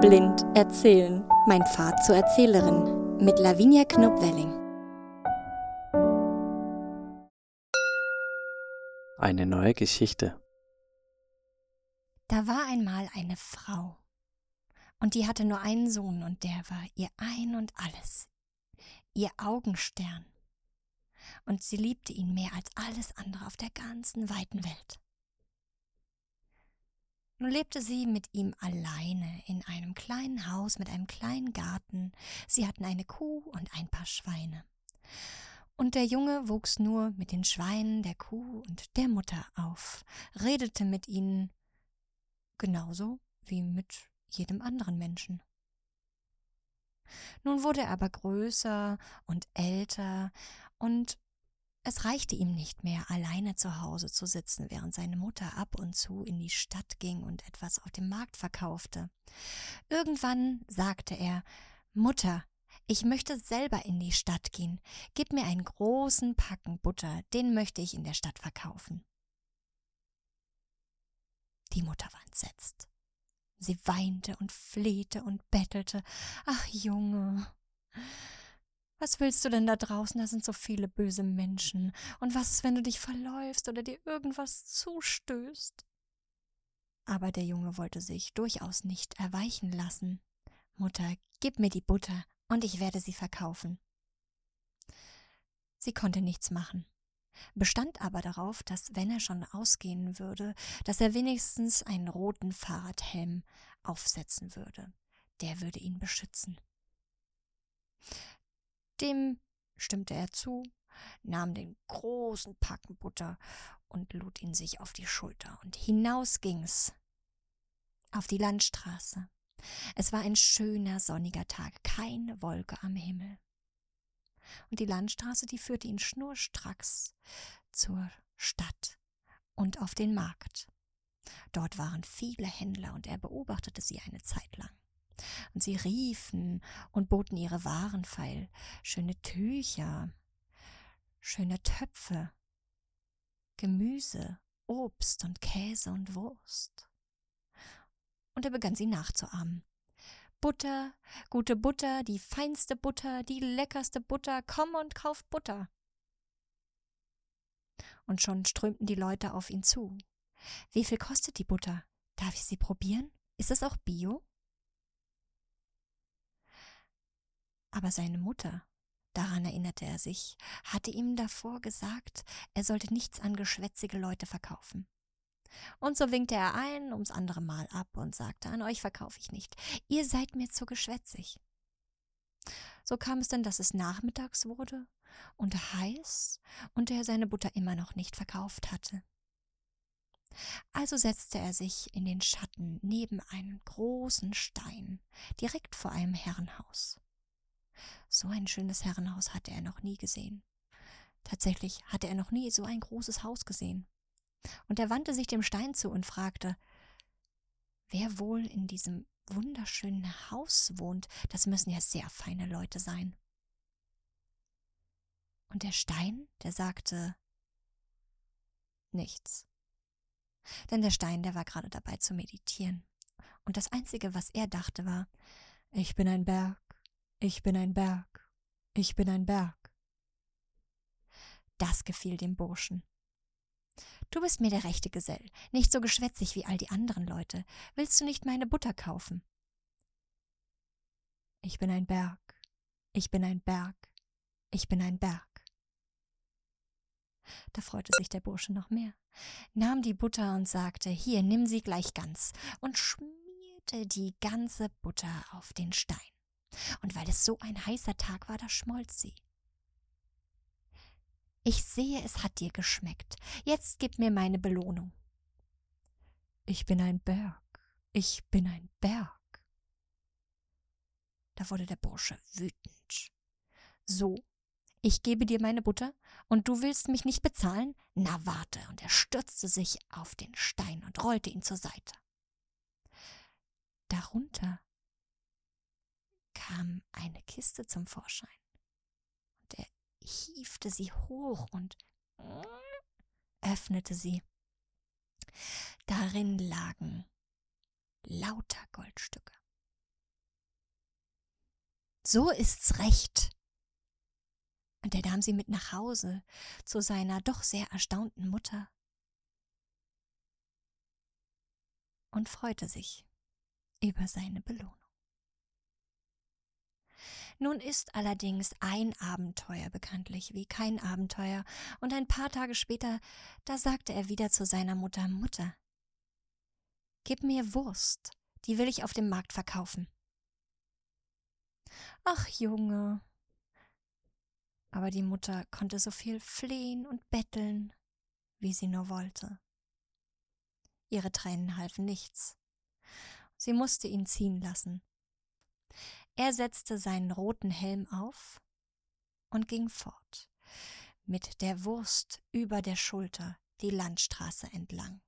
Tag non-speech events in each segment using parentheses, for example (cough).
Blind erzählen. Mein Pfad zur Erzählerin mit Lavinia Knupp-Welling. Eine neue Geschichte. Da war einmal eine Frau. Und die hatte nur einen Sohn, und der war ihr Ein und alles, ihr Augenstern. Und sie liebte ihn mehr als alles andere auf der ganzen weiten Welt. Nun lebte sie mit ihm alleine in einem kleinen Haus mit einem kleinen Garten. Sie hatten eine Kuh und ein paar Schweine. Und der Junge wuchs nur mit den Schweinen, der Kuh und der Mutter auf, redete mit ihnen genauso wie mit jedem anderen Menschen. Nun wurde er aber größer und älter, und es reichte ihm nicht mehr, alleine zu Hause zu sitzen, während seine Mutter ab und zu in die Stadt ging und etwas auf dem Markt verkaufte. Irgendwann sagte er Mutter, ich möchte selber in die Stadt gehen. Gib mir einen großen Packen Butter, den möchte ich in der Stadt verkaufen. Die Mutter war entsetzt. Sie weinte und flehte und bettelte. Ach, Junge, was willst du denn da draußen? Da sind so viele böse Menschen. Und was ist, wenn du dich verläufst oder dir irgendwas zustößt? Aber der Junge wollte sich durchaus nicht erweichen lassen. Mutter, gib mir die Butter, und ich werde sie verkaufen. Sie konnte nichts machen, bestand aber darauf, dass, wenn er schon ausgehen würde, dass er wenigstens einen roten Fahrradhelm aufsetzen würde. Der würde ihn beschützen. Dem stimmte er zu, nahm den großen Packen Butter und lud ihn sich auf die Schulter, und hinaus ging's auf die Landstraße. Es war ein schöner sonniger Tag, keine Wolke am Himmel. Und die Landstraße, die führte ihn schnurstracks zur Stadt und auf den Markt. Dort waren viele Händler, und er beobachtete sie eine Zeit lang und sie riefen und boten ihre Waren feil, schöne Tücher, schöne Töpfe, Gemüse, Obst und Käse und Wurst. Und er begann sie nachzuahmen. Butter, gute Butter, die feinste Butter, die leckerste Butter, komm und kauf Butter. Und schon strömten die Leute auf ihn zu. Wie viel kostet die Butter? Darf ich sie probieren? Ist es auch Bio? Aber seine Mutter, daran erinnerte er sich, hatte ihm davor gesagt, er sollte nichts an geschwätzige Leute verkaufen. Und so winkte er ein ums andere Mal ab und sagte, an euch verkaufe ich nicht, ihr seid mir zu geschwätzig. So kam es denn, dass es nachmittags wurde und heiß und er seine Butter immer noch nicht verkauft hatte. Also setzte er sich in den Schatten neben einen großen Stein, direkt vor einem Herrenhaus. So ein schönes Herrenhaus hatte er noch nie gesehen. Tatsächlich hatte er noch nie so ein großes Haus gesehen. Und er wandte sich dem Stein zu und fragte, wer wohl in diesem wunderschönen Haus wohnt, das müssen ja sehr feine Leute sein. Und der Stein, der sagte nichts. Denn der Stein, der war gerade dabei zu meditieren. Und das Einzige, was er dachte, war, ich bin ein Berg, ich bin ein Berg, ich bin ein Berg. Das gefiel dem Burschen. Du bist mir der rechte Gesell, nicht so geschwätzig wie all die anderen Leute. Willst du nicht meine Butter kaufen? Ich bin ein Berg, ich bin ein Berg, ich bin ein Berg. Da freute sich der Bursche noch mehr, nahm die Butter und sagte, hier, nimm sie gleich ganz, und schmierte die ganze Butter auf den Stein und weil es so ein heißer Tag war, da schmolz sie. Ich sehe, es hat dir geschmeckt. Jetzt gib mir meine Belohnung. Ich bin ein Berg, ich bin ein Berg. Da wurde der Bursche wütend. So, ich gebe dir meine Butter, und du willst mich nicht bezahlen? Na warte, und er stürzte sich auf den Stein und rollte ihn zur Seite. Darunter kam eine Kiste zum Vorschein. Und er hiefte sie hoch und öffnete sie. Darin lagen lauter Goldstücke. So ist's recht. Und er nahm sie mit nach Hause zu seiner doch sehr erstaunten Mutter und freute sich über seine Belohnung. Nun ist allerdings ein Abenteuer bekanntlich wie kein Abenteuer, und ein paar Tage später, da sagte er wieder zu seiner Mutter Mutter, Gib mir Wurst, die will ich auf dem Markt verkaufen. Ach Junge. Aber die Mutter konnte so viel flehen und betteln, wie sie nur wollte. Ihre Tränen halfen nichts. Sie musste ihn ziehen lassen. Er setzte seinen roten Helm auf und ging fort, mit der Wurst über der Schulter die Landstraße entlang.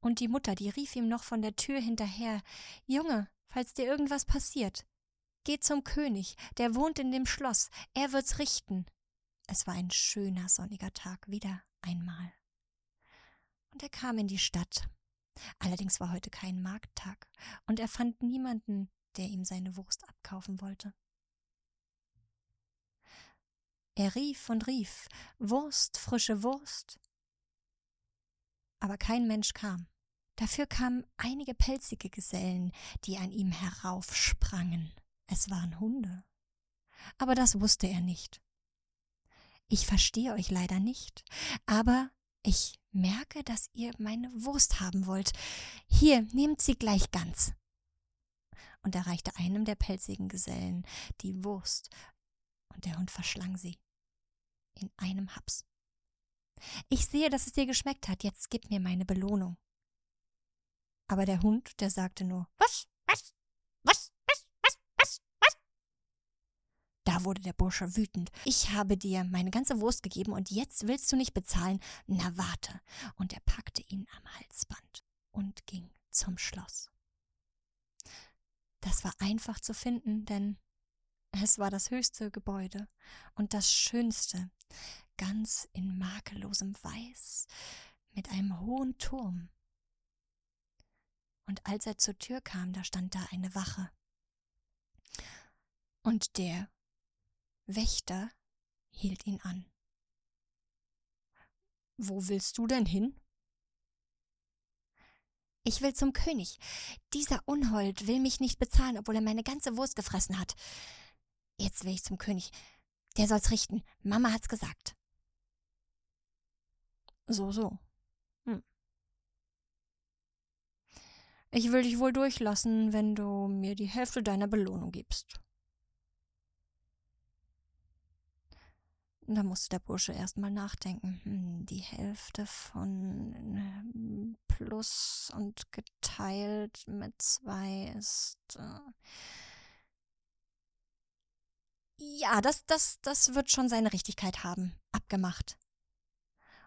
Und die Mutter, die rief ihm noch von der Tür hinterher Junge, falls dir irgendwas passiert, geh zum König, der wohnt in dem Schloss, er wird's richten. Es war ein schöner sonniger Tag wieder einmal. Und er kam in die Stadt. Allerdings war heute kein Markttag, und er fand niemanden, der ihm seine Wurst abkaufen wollte. Er rief und rief Wurst, frische Wurst. Aber kein Mensch kam. Dafür kamen einige pelzige Gesellen, die an ihm heraufsprangen. Es waren Hunde. Aber das wusste er nicht. Ich verstehe euch leider nicht, aber ich merke, dass ihr meine Wurst haben wollt. Hier, nehmt sie gleich ganz und erreichte einem der pelzigen Gesellen die Wurst, und der Hund verschlang sie in einem Haps. Ich sehe, dass es dir geschmeckt hat, jetzt gib mir meine Belohnung. Aber der Hund, der sagte nur Was, was, was, was, was, was, was. Da wurde der Bursche wütend. Ich habe dir meine ganze Wurst gegeben und jetzt willst du nicht bezahlen? Na warte. Und er packte ihn am Halsband und ging zum Schloss. Das war einfach zu finden, denn es war das höchste Gebäude und das schönste, ganz in makellosem Weiß, mit einem hohen Turm. Und als er zur Tür kam, da stand da eine Wache. Und der Wächter hielt ihn an. Wo willst du denn hin? Ich will zum König. Dieser Unhold will mich nicht bezahlen, obwohl er meine ganze Wurst gefressen hat. Jetzt will ich zum König. Der soll's richten. Mama hat's gesagt. So, so. Hm. Ich will dich wohl durchlassen, wenn du mir die Hälfte deiner Belohnung gibst. Da musste der Bursche erstmal nachdenken. Hm, die Hälfte von plus und geteilt mit zwei ist. Äh ja, das, das, das wird schon seine Richtigkeit haben. Abgemacht.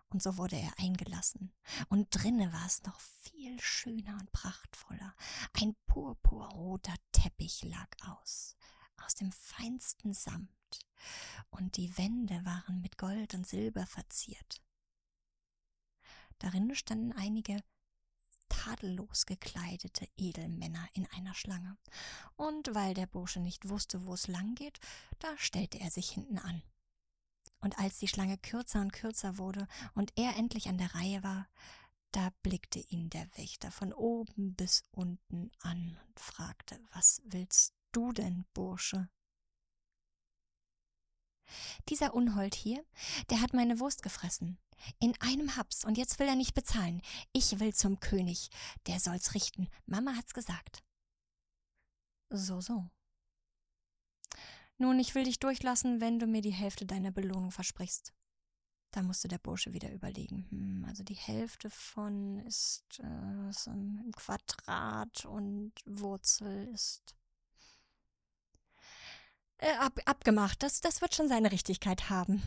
Und so wurde er eingelassen. Und drinne war es noch viel schöner und prachtvoller. Ein purpurroter Teppich lag aus, aus dem feinsten Samt und die Wände waren mit Gold und Silber verziert. Darin standen einige tadellos gekleidete Edelmänner in einer Schlange, und weil der Bursche nicht wusste, wo es lang geht, da stellte er sich hinten an. Und als die Schlange kürzer und kürzer wurde und er endlich an der Reihe war, da blickte ihn der Wächter von oben bis unten an und fragte, was willst du denn, Bursche? Dieser Unhold hier, der hat meine Wurst gefressen. In einem Haps, und jetzt will er nicht bezahlen. Ich will zum König. Der soll's richten. Mama hat's gesagt. So, so. Nun, ich will dich durchlassen, wenn du mir die Hälfte deiner Belohnung versprichst. Da musste der Bursche wieder überlegen. Hm, also die Hälfte von ist äh, im Quadrat und Wurzel ist äh, ab, abgemacht. Das, das wird schon seine Richtigkeit haben.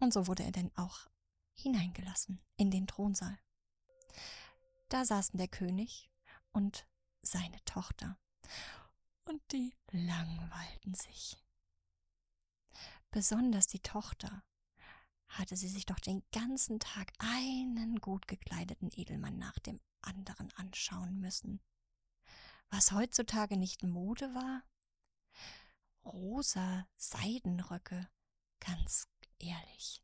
Und so wurde er denn auch hineingelassen in den Thronsaal. Da saßen der König und seine Tochter, und die langweilten sich. Besonders die Tochter hatte sie sich doch den ganzen Tag einen gut gekleideten Edelmann nach dem anderen anschauen müssen was heutzutage nicht Mode war? Rosa Seidenröcke, ganz ehrlich.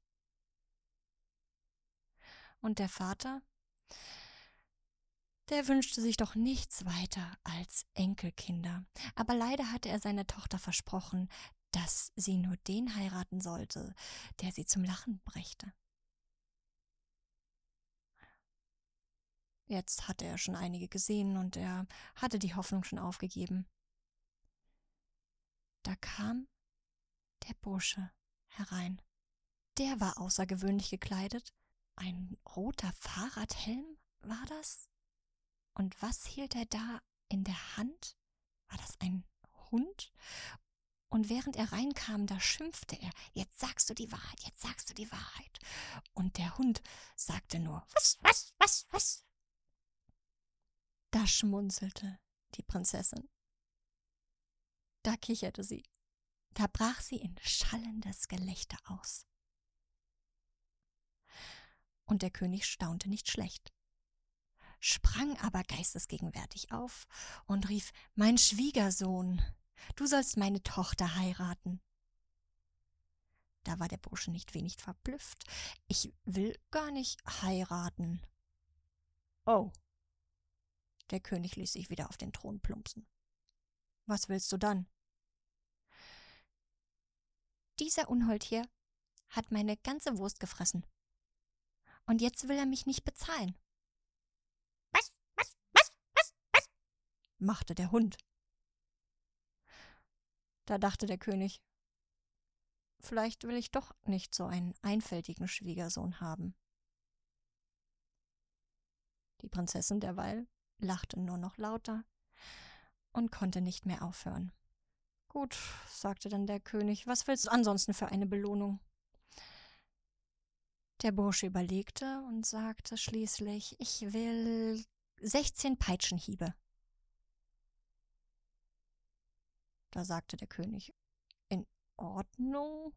Und der Vater? Der wünschte sich doch nichts weiter als Enkelkinder, aber leider hatte er seiner Tochter versprochen, dass sie nur den heiraten sollte, der sie zum Lachen brächte. Jetzt hatte er schon einige gesehen und er hatte die Hoffnung schon aufgegeben. Da kam der Bursche herein. Der war außergewöhnlich gekleidet. Ein roter Fahrradhelm war das? Und was hielt er da in der Hand? War das ein Hund? Und während er reinkam, da schimpfte er, jetzt sagst du die Wahrheit, jetzt sagst du die Wahrheit. Und der Hund sagte nur, was, was, was, was. Da schmunzelte die Prinzessin. Da kicherte sie. Da brach sie in schallendes Gelächter aus. Und der König staunte nicht schlecht, sprang aber geistesgegenwärtig auf und rief Mein Schwiegersohn, du sollst meine Tochter heiraten. Da war der Bursche nicht wenig verblüfft. Ich will gar nicht heiraten. Oh. Der König ließ sich wieder auf den Thron plumpsen. Was willst du dann? Dieser Unhold hier hat meine ganze Wurst gefressen. Und jetzt will er mich nicht bezahlen. Was, was, was, was, was? machte der Hund. Da dachte der König, vielleicht will ich doch nicht so einen einfältigen Schwiegersohn haben. Die Prinzessin derweil lachte nur noch lauter und konnte nicht mehr aufhören. Gut, sagte dann der König, was willst du ansonsten für eine Belohnung? Der Bursche überlegte und sagte schließlich, ich will sechzehn Peitschenhiebe. Da sagte der König, in Ordnung,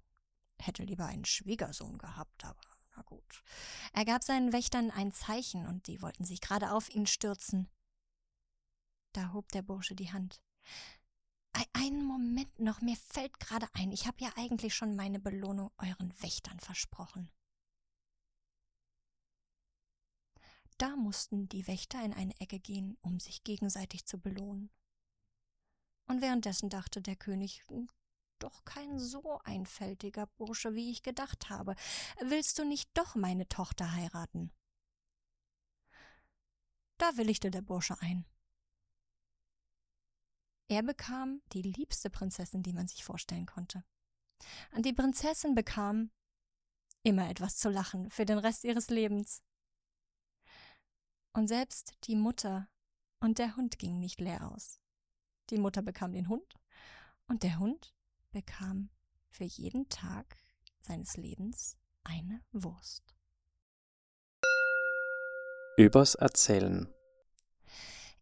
hätte lieber einen Schwiegersohn gehabt, aber na gut. Er gab seinen Wächtern ein Zeichen, und die wollten sich gerade auf ihn stürzen. Da hob der Bursche die Hand. Einen Moment noch, mir fällt gerade ein, ich habe ja eigentlich schon meine Belohnung euren Wächtern versprochen. Da mussten die Wächter in eine Ecke gehen, um sich gegenseitig zu belohnen. Und währenddessen dachte der König, doch kein so einfältiger Bursche, wie ich gedacht habe. Willst du nicht doch meine Tochter heiraten? Da willigte der Bursche ein. Er bekam die liebste Prinzessin, die man sich vorstellen konnte. Und die Prinzessin bekam immer etwas zu lachen für den Rest ihres Lebens. Und selbst die Mutter und der Hund gingen nicht leer aus. Die Mutter bekam den Hund und der Hund bekam für jeden Tag seines Lebens eine Wurst. Übers Erzählen.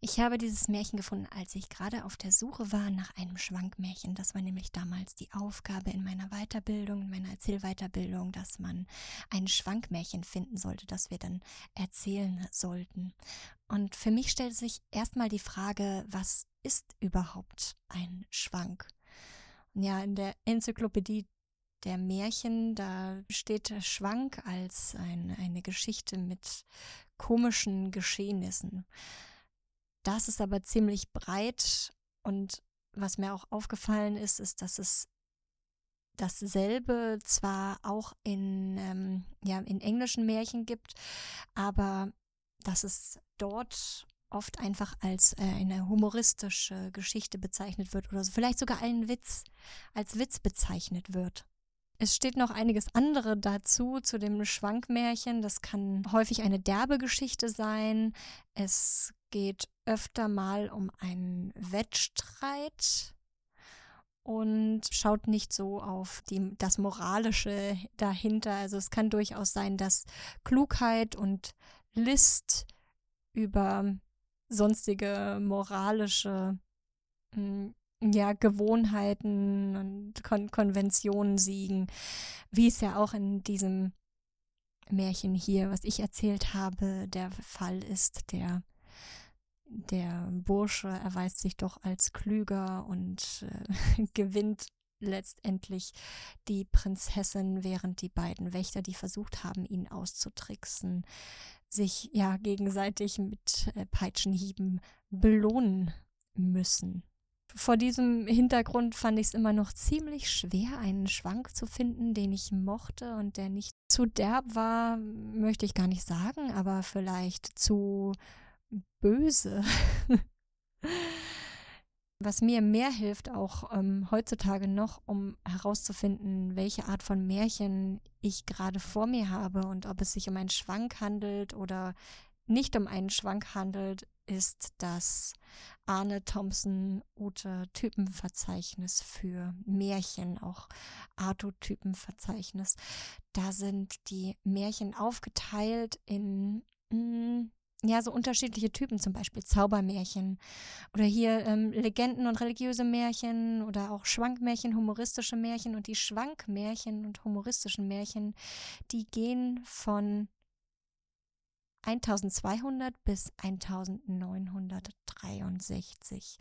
Ich habe dieses Märchen gefunden, als ich gerade auf der Suche war nach einem Schwankmärchen. Das war nämlich damals die Aufgabe in meiner Weiterbildung, in meiner Erzählweiterbildung, dass man ein Schwankmärchen finden sollte, das wir dann erzählen sollten. Und für mich stellt sich erstmal die Frage, was ist überhaupt ein Schwank? Ja, in der Enzyklopädie der Märchen, da steht Schwank als ein, eine Geschichte mit komischen Geschehnissen. Das ist aber ziemlich breit und was mir auch aufgefallen ist, ist, dass es dasselbe zwar auch in, ähm, ja, in englischen Märchen gibt, aber dass es dort oft einfach als äh, eine humoristische Geschichte bezeichnet wird oder vielleicht sogar einen Witz als Witz bezeichnet wird. Es steht noch einiges andere dazu, zu dem Schwankmärchen. Das kann häufig eine derbe Geschichte sein. Es geht öfter mal um einen Wettstreit und schaut nicht so auf die, das Moralische dahinter. Also es kann durchaus sein, dass Klugheit und List über sonstige moralische hm, ja, Gewohnheiten und Kon Konventionen siegen, wie es ja auch in diesem Märchen hier, was ich erzählt habe, der Fall ist, der der Bursche erweist sich doch als klüger und äh, (laughs) gewinnt letztendlich die Prinzessin, während die beiden Wächter, die versucht haben, ihn auszutricksen, sich ja gegenseitig mit äh, Peitschenhieben belohnen müssen. Vor diesem Hintergrund fand ich es immer noch ziemlich schwer, einen Schwank zu finden, den ich mochte und der nicht zu derb war, möchte ich gar nicht sagen, aber vielleicht zu böse. (laughs) Was mir mehr hilft, auch ähm, heutzutage noch, um herauszufinden, welche Art von Märchen ich gerade vor mir habe und ob es sich um einen Schwank handelt oder nicht um einen Schwank handelt, ist das Arne Thompson Ute Typenverzeichnis für Märchen, auch Arto-Typenverzeichnis. Da sind die Märchen aufgeteilt in mh, mm, ja, so unterschiedliche Typen, zum Beispiel Zaubermärchen oder hier ähm, Legenden und religiöse Märchen oder auch Schwankmärchen, humoristische Märchen und die Schwankmärchen und humoristischen Märchen, die gehen von 1200 bis 1963.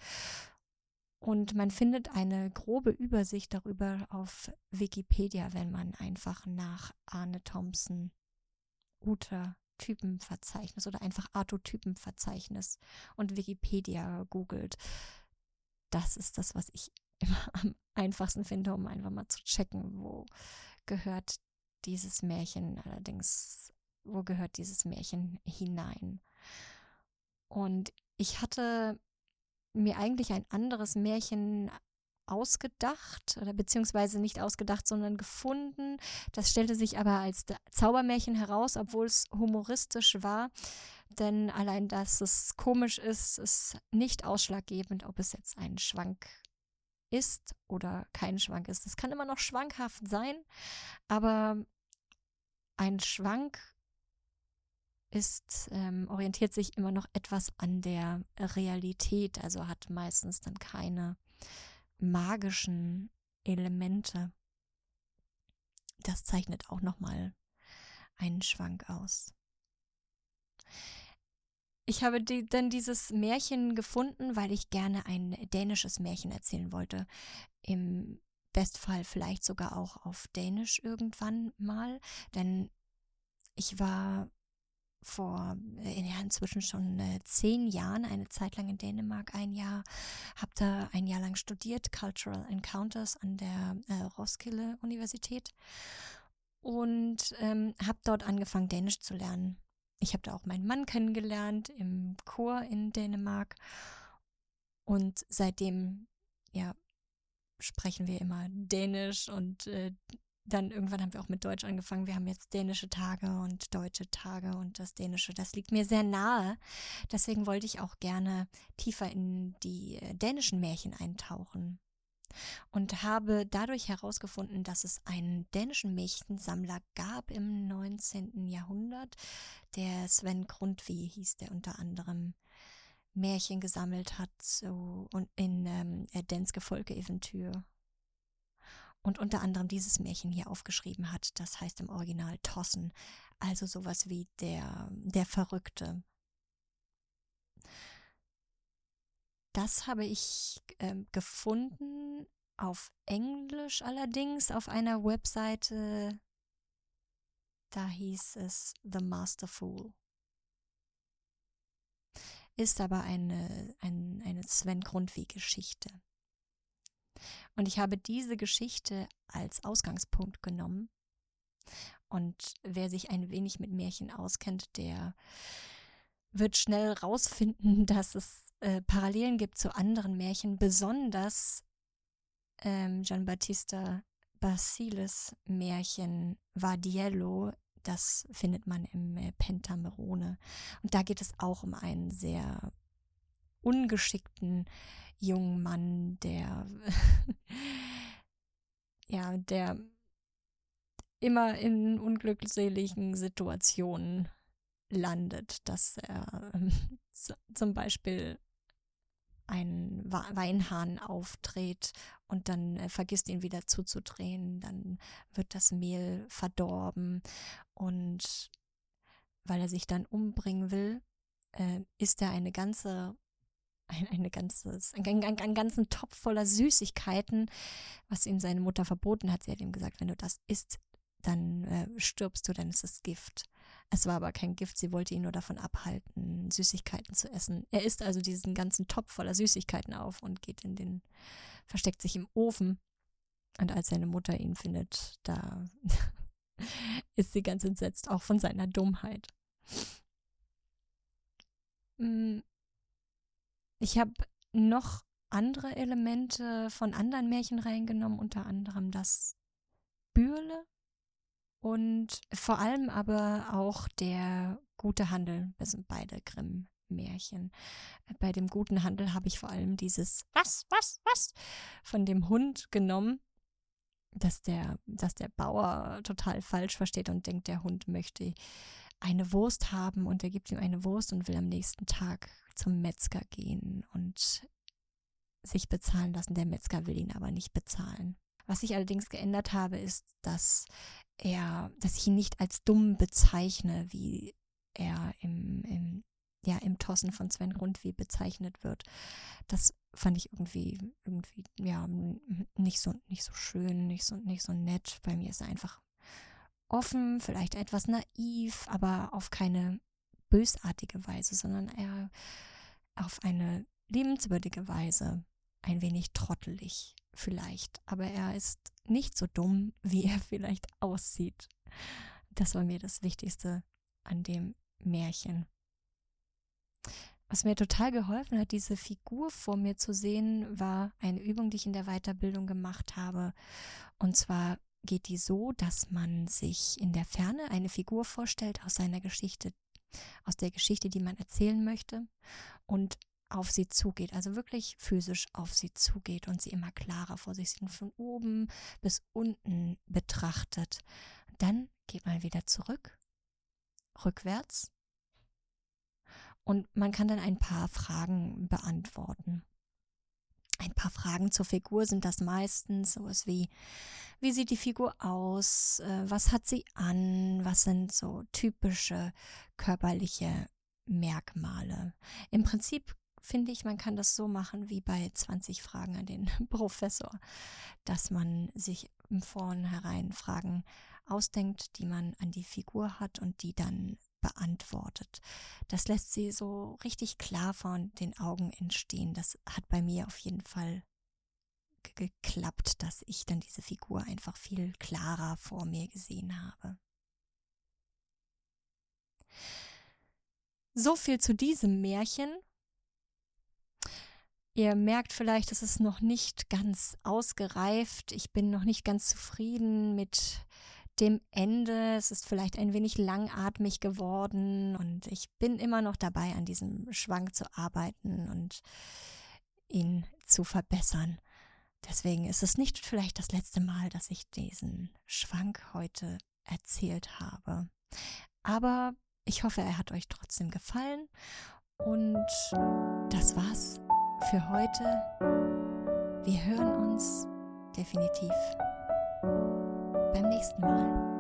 Und man findet eine grobe Übersicht darüber auf Wikipedia, wenn man einfach nach Arne Thompson, Uta Typenverzeichnis oder einfach Artotypenverzeichnis und Wikipedia googelt. Das ist das, was ich (laughs) immer am einfachsten finde, um einfach mal zu checken, wo gehört dieses Märchen allerdings, wo gehört dieses Märchen hinein. Und ich hatte mir eigentlich ein anderes Märchen ausgedacht oder beziehungsweise nicht ausgedacht, sondern gefunden. Das stellte sich aber als Zaubermärchen heraus, obwohl es humoristisch war. Denn allein, dass es komisch ist, ist nicht ausschlaggebend, ob es jetzt ein Schwank ist oder kein Schwank ist. Es kann immer noch schwankhaft sein, aber ein Schwank ist, ähm, orientiert sich immer noch etwas an der Realität, also hat meistens dann keine magischen Elemente. Das zeichnet auch nochmal einen Schwank aus. Ich habe die, dann dieses Märchen gefunden, weil ich gerne ein dänisches Märchen erzählen wollte. Im Bestfall vielleicht sogar auch auf Dänisch irgendwann mal, denn ich war vor äh, ja, inzwischen schon äh, zehn Jahren, eine Zeit lang in Dänemark, ein Jahr, habe da ein Jahr lang studiert, Cultural Encounters an der äh, Roskilde Universität und ähm, habe dort angefangen, Dänisch zu lernen. Ich habe da auch meinen Mann kennengelernt im Chor in Dänemark und seitdem, ja, sprechen wir immer Dänisch und äh, dann irgendwann haben wir auch mit Deutsch angefangen. Wir haben jetzt dänische Tage und deutsche Tage und das Dänische, das liegt mir sehr nahe. Deswegen wollte ich auch gerne tiefer in die äh, dänischen Märchen eintauchen und habe dadurch herausgefunden, dass es einen dänischen Märchensammler gab im 19. Jahrhundert. Der Sven Grundtvig hieß der unter anderem. Märchen gesammelt hat so und in ähm, Danske Folkeeventyr und unter anderem dieses Märchen hier aufgeschrieben hat. Das heißt im Original Tossen, also sowas wie der, der Verrückte. Das habe ich äh, gefunden auf Englisch allerdings auf einer Webseite. Da hieß es The Master Fool. Ist aber eine, ein, eine Sven Grundweg-Geschichte. Und ich habe diese Geschichte als Ausgangspunkt genommen. Und wer sich ein wenig mit Märchen auskennt, der wird schnell rausfinden, (laughs) dass es äh, Parallelen gibt zu anderen Märchen, besonders ähm, Giambattista Basiles Märchen Vardiello, das findet man im äh, Pentamerone. Und da geht es auch um einen sehr ungeschickten jungen Mann, der (laughs) ja, der immer in unglückseligen Situationen landet, dass er (laughs) äh, zum Beispiel einen Weinhahn aufdreht und dann äh, vergisst ihn wieder zuzudrehen, dann wird das Mehl verdorben und weil er sich dann umbringen will, äh, isst er eine ganze ein, eine ganzes, einen, einen, einen ganzen Topf voller Süßigkeiten, was ihm seine Mutter verboten hat. Sie hat ihm gesagt, wenn du das isst, dann äh, stirbst du, dann ist es Gift. Es war aber kein Gift, sie wollte ihn nur davon abhalten, Süßigkeiten zu essen. Er isst also diesen ganzen Topf voller Süßigkeiten auf und geht in den, versteckt sich im Ofen. Und als seine Mutter ihn findet, da (laughs) ist sie ganz entsetzt, auch von seiner Dummheit. Ich habe noch andere Elemente von anderen Märchen reingenommen, unter anderem das Bürle und vor allem aber auch der gute Handel. Das sind beide Grimm-Märchen. Bei dem guten Handel habe ich vor allem dieses Was, was, was von dem Hund genommen, dass der, dass der Bauer total falsch versteht und denkt, der Hund möchte eine Wurst haben und er gibt ihm eine Wurst und will am nächsten Tag zum Metzger gehen und sich bezahlen lassen. Der Metzger will ihn aber nicht bezahlen. Was ich allerdings geändert habe, ist, dass er, dass ich ihn nicht als dumm bezeichne, wie er im, im, ja, im Tossen von Sven Grundwie bezeichnet wird. Das fand ich irgendwie, irgendwie, ja, nicht so, nicht so schön, nicht so, nicht so nett. Bei mir ist er einfach offen, vielleicht etwas naiv, aber auf keine bösartige Weise, sondern eher auf eine liebenswürdige Weise, ein wenig trottelig vielleicht, aber er ist nicht so dumm, (laughs) wie er vielleicht aussieht. Das war mir das Wichtigste an dem Märchen. Was mir total geholfen hat, diese Figur vor mir zu sehen, war eine Übung, die ich in der Weiterbildung gemacht habe. Und zwar geht die so, dass man sich in der Ferne eine Figur vorstellt aus seiner Geschichte, aus der Geschichte, die man erzählen möchte und auf sie zugeht, also wirklich physisch auf sie zugeht und sie immer klarer vor sich sieht von oben bis unten betrachtet. Dann geht man wieder zurück, rückwärts und man kann dann ein paar Fragen beantworten. Ein paar Fragen zur Figur sind das meistens sowas wie, wie sieht die Figur aus? Äh, was hat sie an? Was sind so typische körperliche Merkmale? Im Prinzip finde ich, man kann das so machen wie bei 20 Fragen an den (laughs) Professor, dass man sich im Vornherein Fragen ausdenkt, die man an die Figur hat und die dann beantwortet. Das lässt sie so richtig klar vor den Augen entstehen. Das hat bei mir auf jeden Fall geklappt, dass ich dann diese Figur einfach viel klarer vor mir gesehen habe. So viel zu diesem Märchen. Ihr merkt vielleicht, es ist noch nicht ganz ausgereift. Ich bin noch nicht ganz zufrieden mit dem Ende. Es ist vielleicht ein wenig langatmig geworden und ich bin immer noch dabei, an diesem Schwank zu arbeiten und ihn zu verbessern. Deswegen ist es nicht vielleicht das letzte Mal, dass ich diesen Schwank heute erzählt habe. Aber ich hoffe, er hat euch trotzdem gefallen. Und das war's für heute. Wir hören uns definitiv beim nächsten Mal.